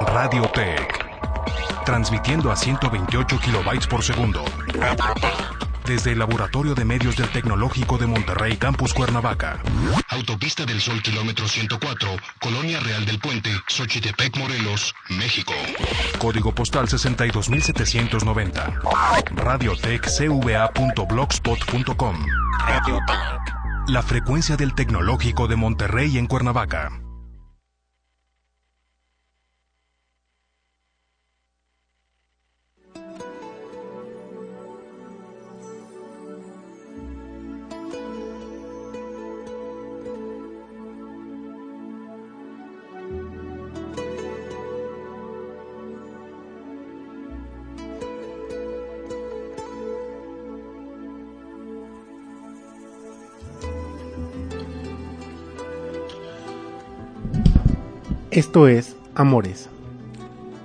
Radio Tech. Transmitiendo a 128 kilobytes por segundo. Desde el Laboratorio de Medios del Tecnológico de Monterrey, Campus Cuernavaca. Autopista del Sol, kilómetro 104, Colonia Real del Puente, Xochitepec, Morelos, México. Código postal 62790. Radiotechcva.blogspot.com. La frecuencia del Tecnológico de Monterrey en Cuernavaca. Esto es Amores,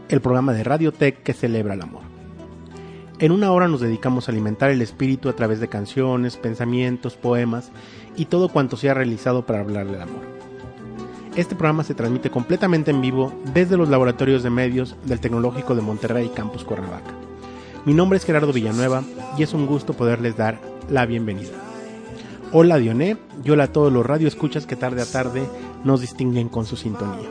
el programa de Radiotech que celebra el amor. En una hora nos dedicamos a alimentar el espíritu a través de canciones, pensamientos, poemas y todo cuanto sea realizado para hablar del amor. Este programa se transmite completamente en vivo desde los laboratorios de medios del Tecnológico de Monterrey Campus Cuernavaca. Mi nombre es Gerardo Villanueva y es un gusto poderles dar la bienvenida. Hola Dioné y hola a todos los radioescuchas que tarde a tarde nos distinguen con su sintonía.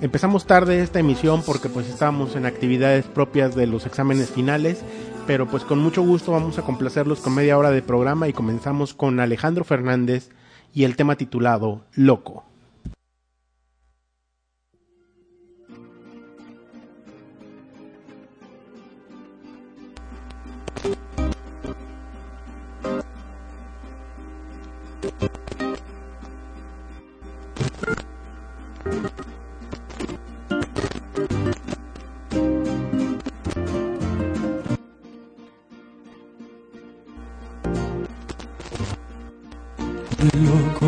Empezamos tarde esta emisión porque pues estábamos en actividades propias de los exámenes finales, pero pues con mucho gusto vamos a complacerlos con media hora de programa y comenzamos con Alejandro Fernández y el tema titulado Loco. 路过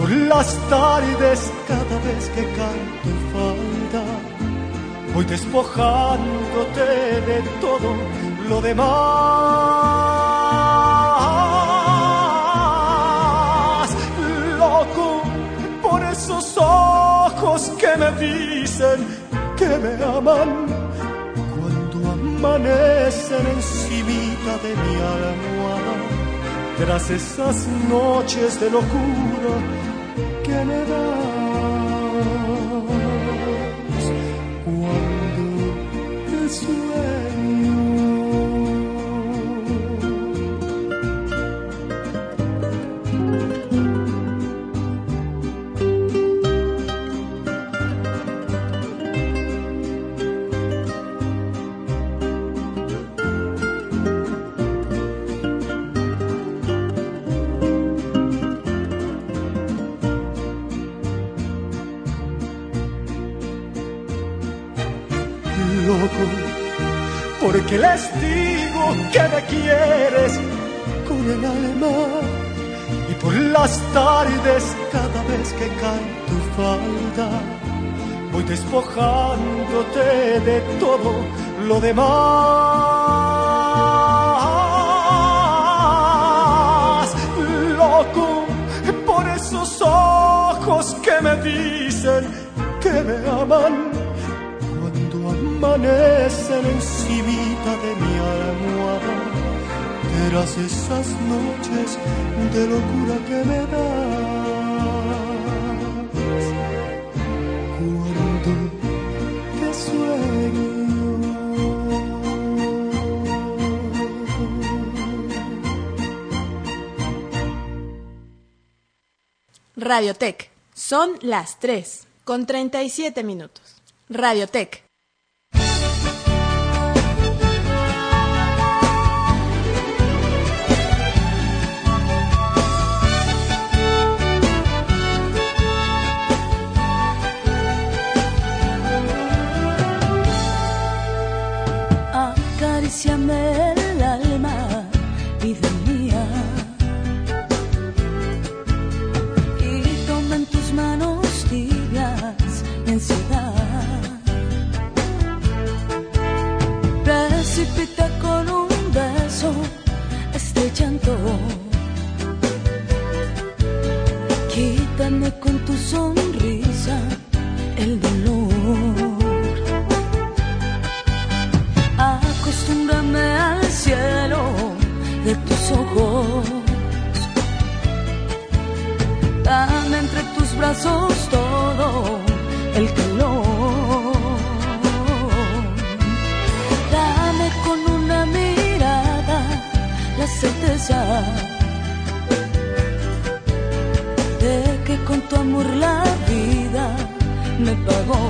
por las tardes cada vez que canto falta voy despojándote de todo lo demás. que me dicen que me aman cuando amanecen encimita de mi almohada tras esas noches de locura que me dan que las tardes cada vez que cae tu falda voy despojándote de todo lo demás. Loco por esos ojos que me dicen que me aman cuando amanecen encimita de mi almohada. Eras esas noches de locura que me das cuando te sueño. Radiotech. Son las 3 con 37 minutos. Radiotech. Acariciame el alma, vida mía. Y toma en tus manos tibias mi ansiedad. Precipita con un beso este llanto. Quítame con tu sonrisa el dolor. Brazos todo el calor. Dame con una mirada la certeza de que con tu amor la vida me pagó.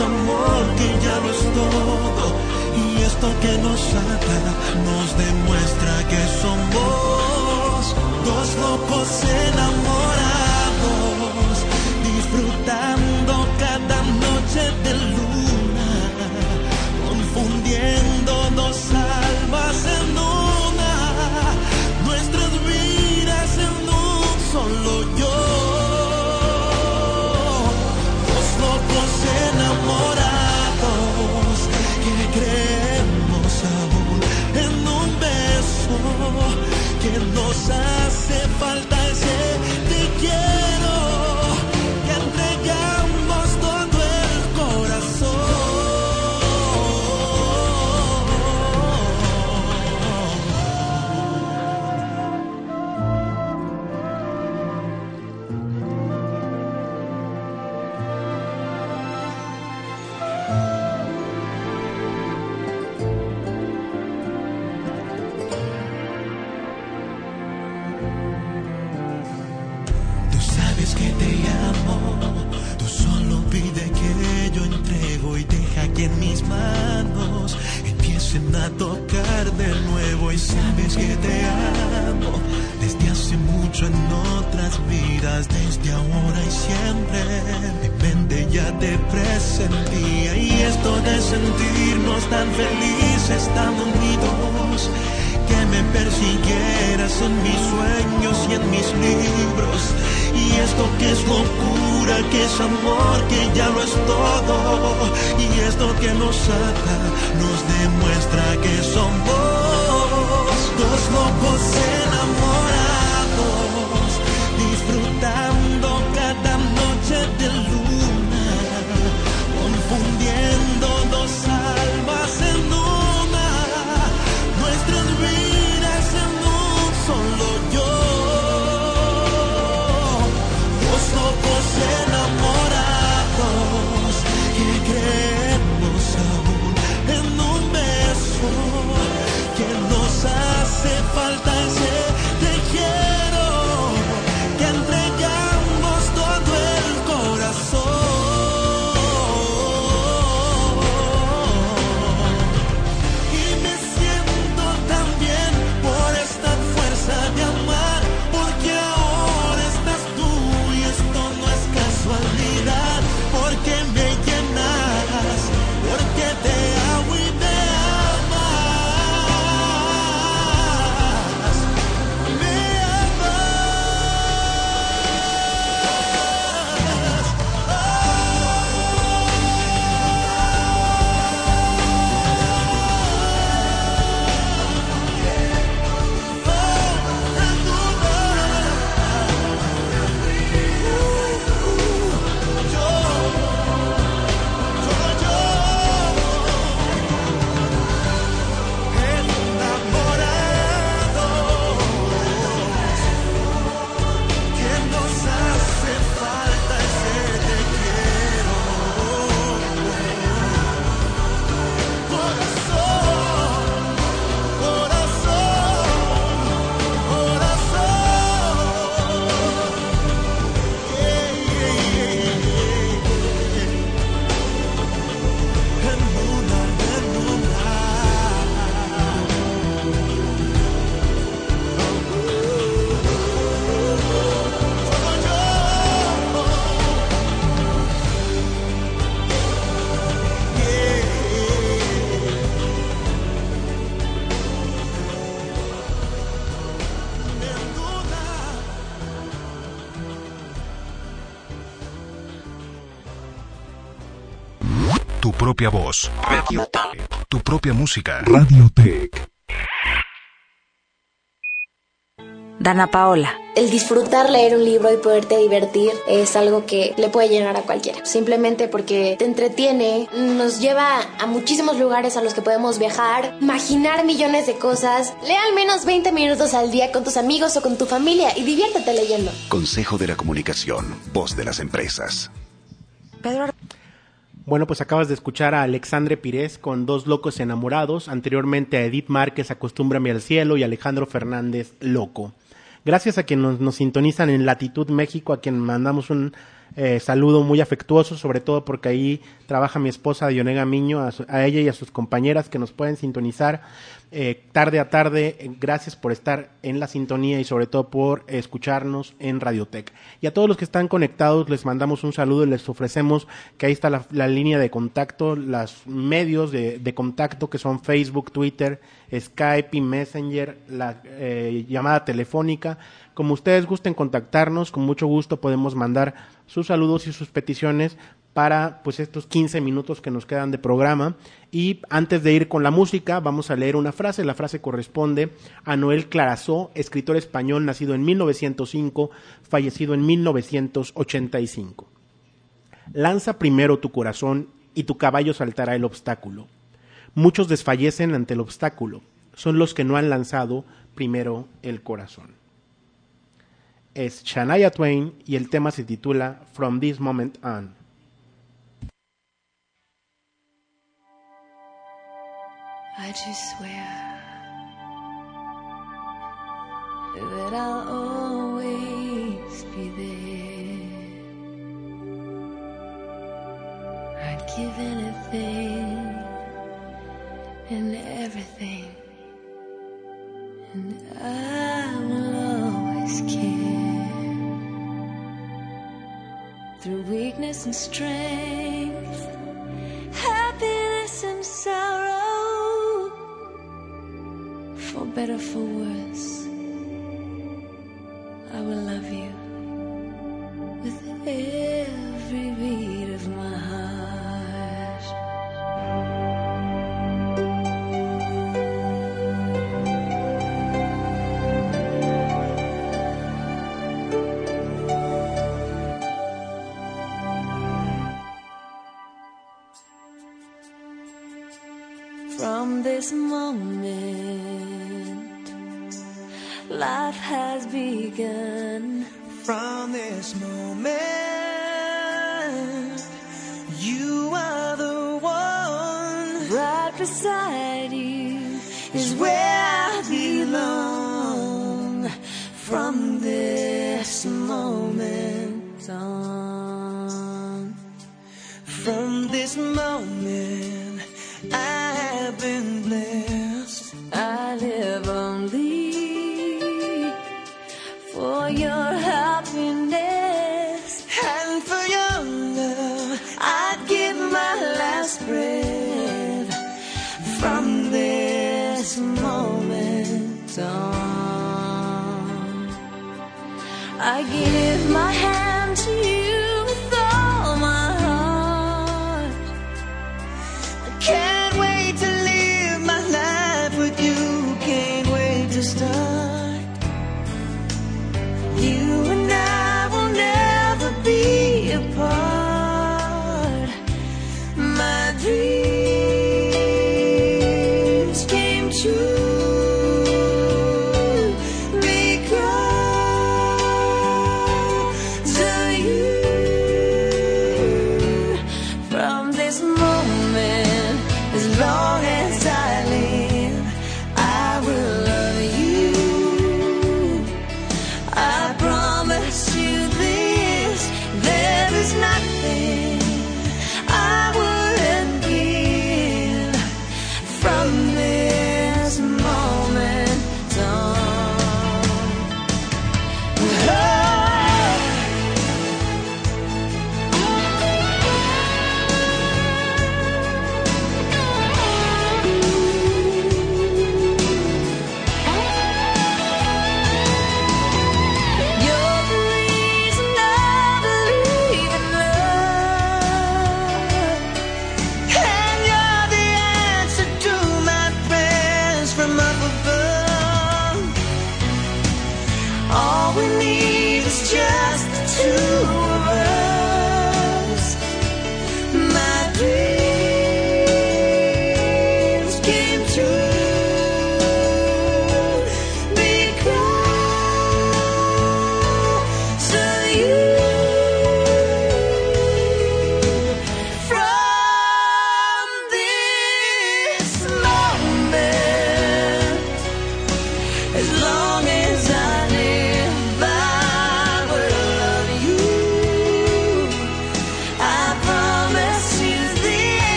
amor que ya no es todo. Y esto que nos ata nos demuestra que somos dos locos enamorados disfrutando cada noche de en otras vidas desde ahora y siempre. Mi ya te presentía y esto de sentirnos tan felices, tan unidos, que me persiguieras en mis sueños y en mis libros. Y esto que es locura, que es amor, que ya lo es todo. Y esto que nos ata, nos demuestra que somos dos locos en amor. propia voz. Radio Tech. Tu propia música. Radio Tech. Dana Paola. El disfrutar leer un libro y poderte divertir es algo que le puede llenar a cualquiera. Simplemente porque te entretiene, nos lleva a muchísimos lugares a los que podemos viajar, imaginar millones de cosas. Lea al menos 20 minutos al día con tus amigos o con tu familia y diviértete leyendo. Consejo de la Comunicación, voz de las empresas. Pedro bueno, pues acabas de escuchar a Alexandre Pires con Dos Locos Enamorados, anteriormente a Edith Márquez, Acostúmbrame al Cielo y Alejandro Fernández, Loco. Gracias a quienes nos, sintonizan en Latitud México, a quien mandamos un eh, saludo muy afectuoso, sobre todo porque ahí trabaja mi esposa Dionega Miño, a, ella y a sus compañeras que nos pueden sintonizar eh, tarde a tarde. Eh, gracias por estar en la sintonía y sobre todo por escucharnos en Radiotech. Y a todos los que están conectados les mandamos un saludo y les ofrecemos que ahí está la, línea de contacto, los medios de, contacto que son Facebook, Twitter, Skype y Messenger, la llamada telefónica. Como ustedes gusten contactarnos, con mucho gusto podemos mandar sus saludos y sus peticiones para pues estos 15 minutos que nos quedan de programa y antes de ir con la música vamos a leer una frase, la frase corresponde a Noel Clarazó, escritor español nacido en 1905, fallecido en 1985. Lanza primero tu corazón y tu caballo saltará el obstáculo. Muchos desfallecen ante el obstáculo, son los que no han lanzado primero el corazón. Es Shania Twain y el tema se titula From This Moment On. I just swear. That I'll always be there. I'd give anything and everything, and I will always care. Through weakness and strength, for better, for worse, I will love you with every beat of my heart. From this moment, life has begun. From this moment, from this moment on. I give my hand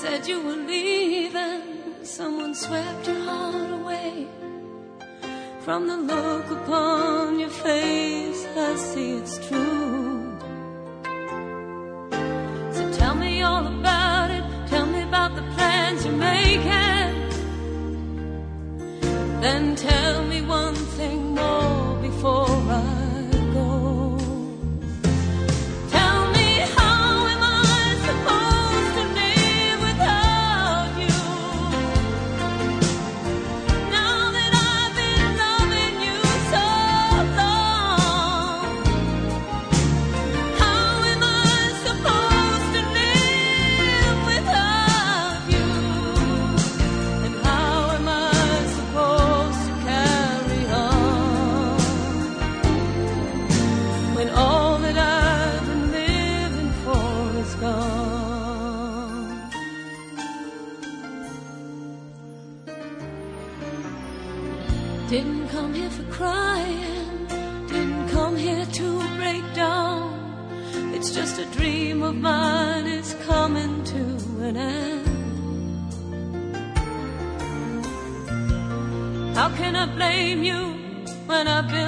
said you were leaving. Someone swept your heart away. From the look upon your face, I see it's true. So tell me all about it. Tell me about the plans you're making. Then tell me one I've been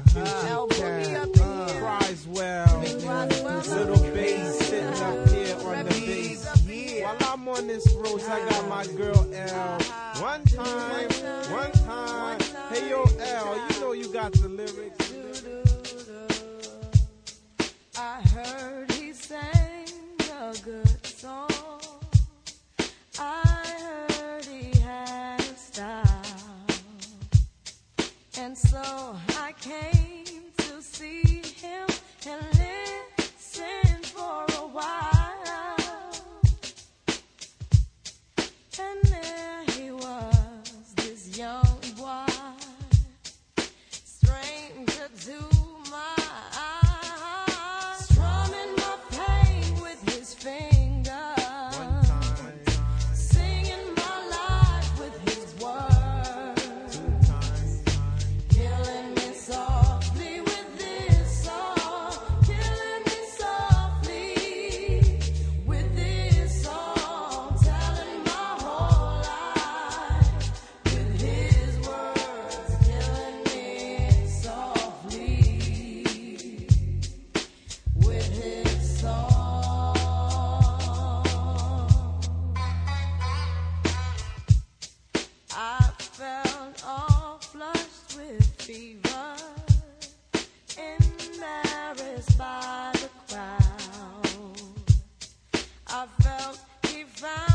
refuge. Uh, uh, Criswell, little bass sitting up here on the bass. While I'm on this road, I got my girl L. One time, one time. Hey yo L, you know you got the lyrics. I heard And so I came to see him and live. by.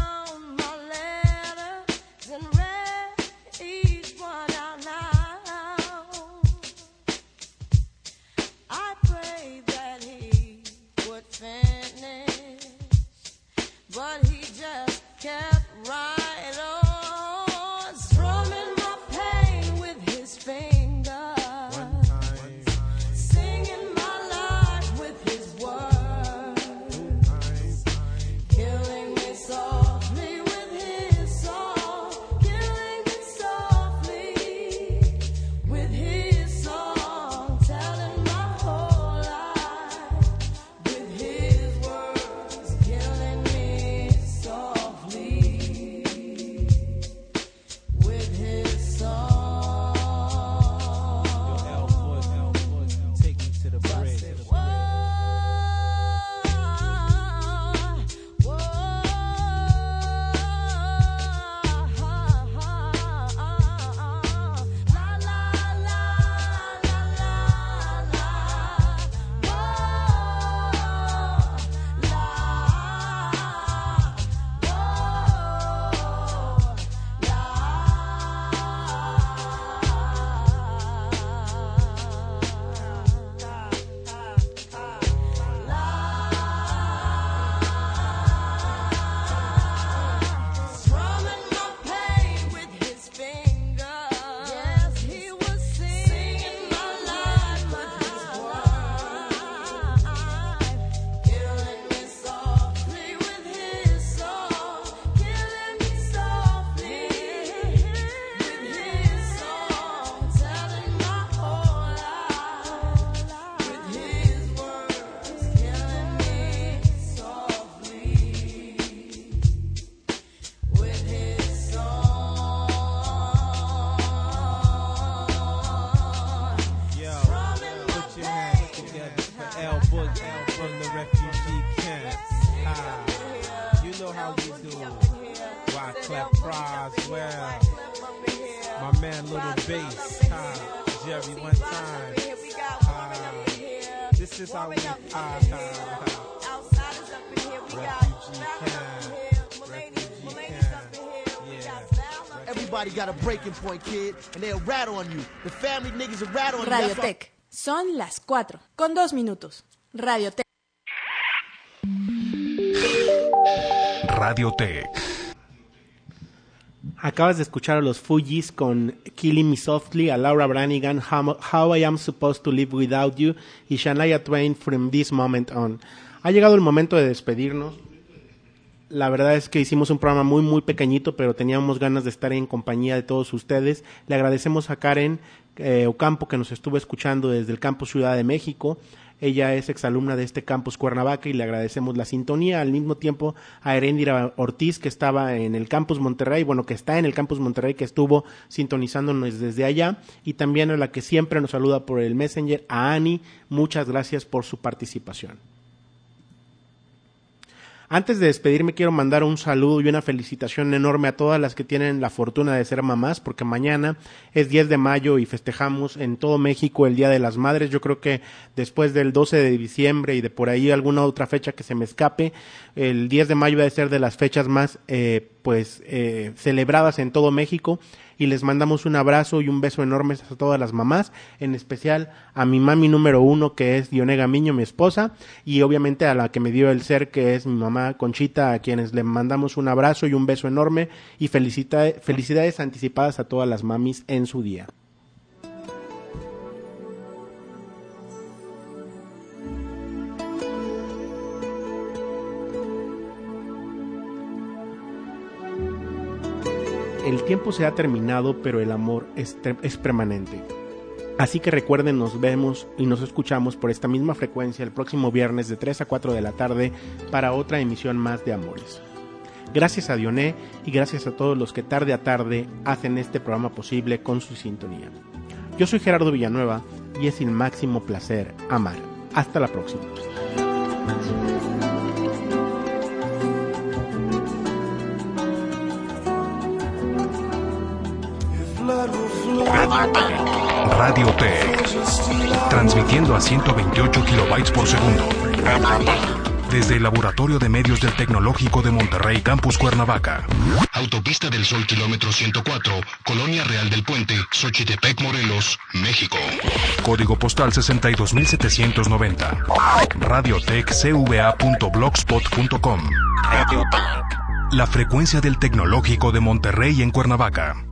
Wow. My man, Little Bass. Time. Jerry, one time. Uh, this is how we uh, up here. Everybody got a breaking point, kid, and they'll rat on you. The family niggas will rat on Radio you. Tech. Son las 4 con 2 minutos. Radio Tech. Radio Tech. Acabas de escuchar a los Fujis con Killing Me Softly, a Laura Branigan, How, How I Am Supposed to Live Without You y Shania Twain From This Moment On. Ha llegado el momento de despedirnos. La verdad es que hicimos un programa muy muy pequeñito, pero teníamos ganas de estar en compañía de todos ustedes. Le agradecemos a Karen eh, Ocampo que nos estuvo escuchando desde el campus Ciudad de México. Ella es exalumna de este campus Cuernavaca y le agradecemos la sintonía. Al mismo tiempo a Erendira Ortiz, que estaba en el campus Monterrey, bueno, que está en el campus Monterrey, que estuvo sintonizándonos desde allá. Y también a la que siempre nos saluda por el Messenger, a Ani. Muchas gracias por su participación. Antes de despedirme quiero mandar un saludo y una felicitación enorme a todas las que tienen la fortuna de ser mamás, porque mañana es 10 de mayo y festejamos en todo México el Día de las Madres. Yo creo que después del 12 de diciembre y de por ahí alguna otra fecha que se me escape, el 10 de mayo debe ser de las fechas más eh, pues eh, celebradas en todo México y les mandamos un abrazo y un beso enormes a todas las mamás, en especial a mi mami número uno que es Dionega Miño, mi esposa, y obviamente a la que me dio el ser que es mi mamá Conchita, a quienes le mandamos un abrazo y un beso enorme y felicita felicidades anticipadas a todas las mamis en su día. El tiempo se ha terminado, pero el amor es, es, permanente. Así que recuerden, nos vemos y nos escuchamos por esta misma frecuencia el próximo viernes de 3 a 4 de la tarde para otra emisión más de Amores. Gracias a Dioné y gracias a todos los que tarde a tarde hacen este programa posible con su sintonía. Yo soy Gerardo Villanueva y es el máximo placer amar. Hasta la próxima. Radio Tech. Transmitiendo a 128 kilobytes por segundo. Desde el Laboratorio de Medios del Tecnológico de Monterrey, Campus Cuernavaca. Autopista del Sol, kilómetro 104, Colonia Real del Puente, Xochitepec, Morelos, México. Código postal 62790. Radiotechcva.blogspot.com. La frecuencia del Tecnológico de Monterrey en Cuernavaca.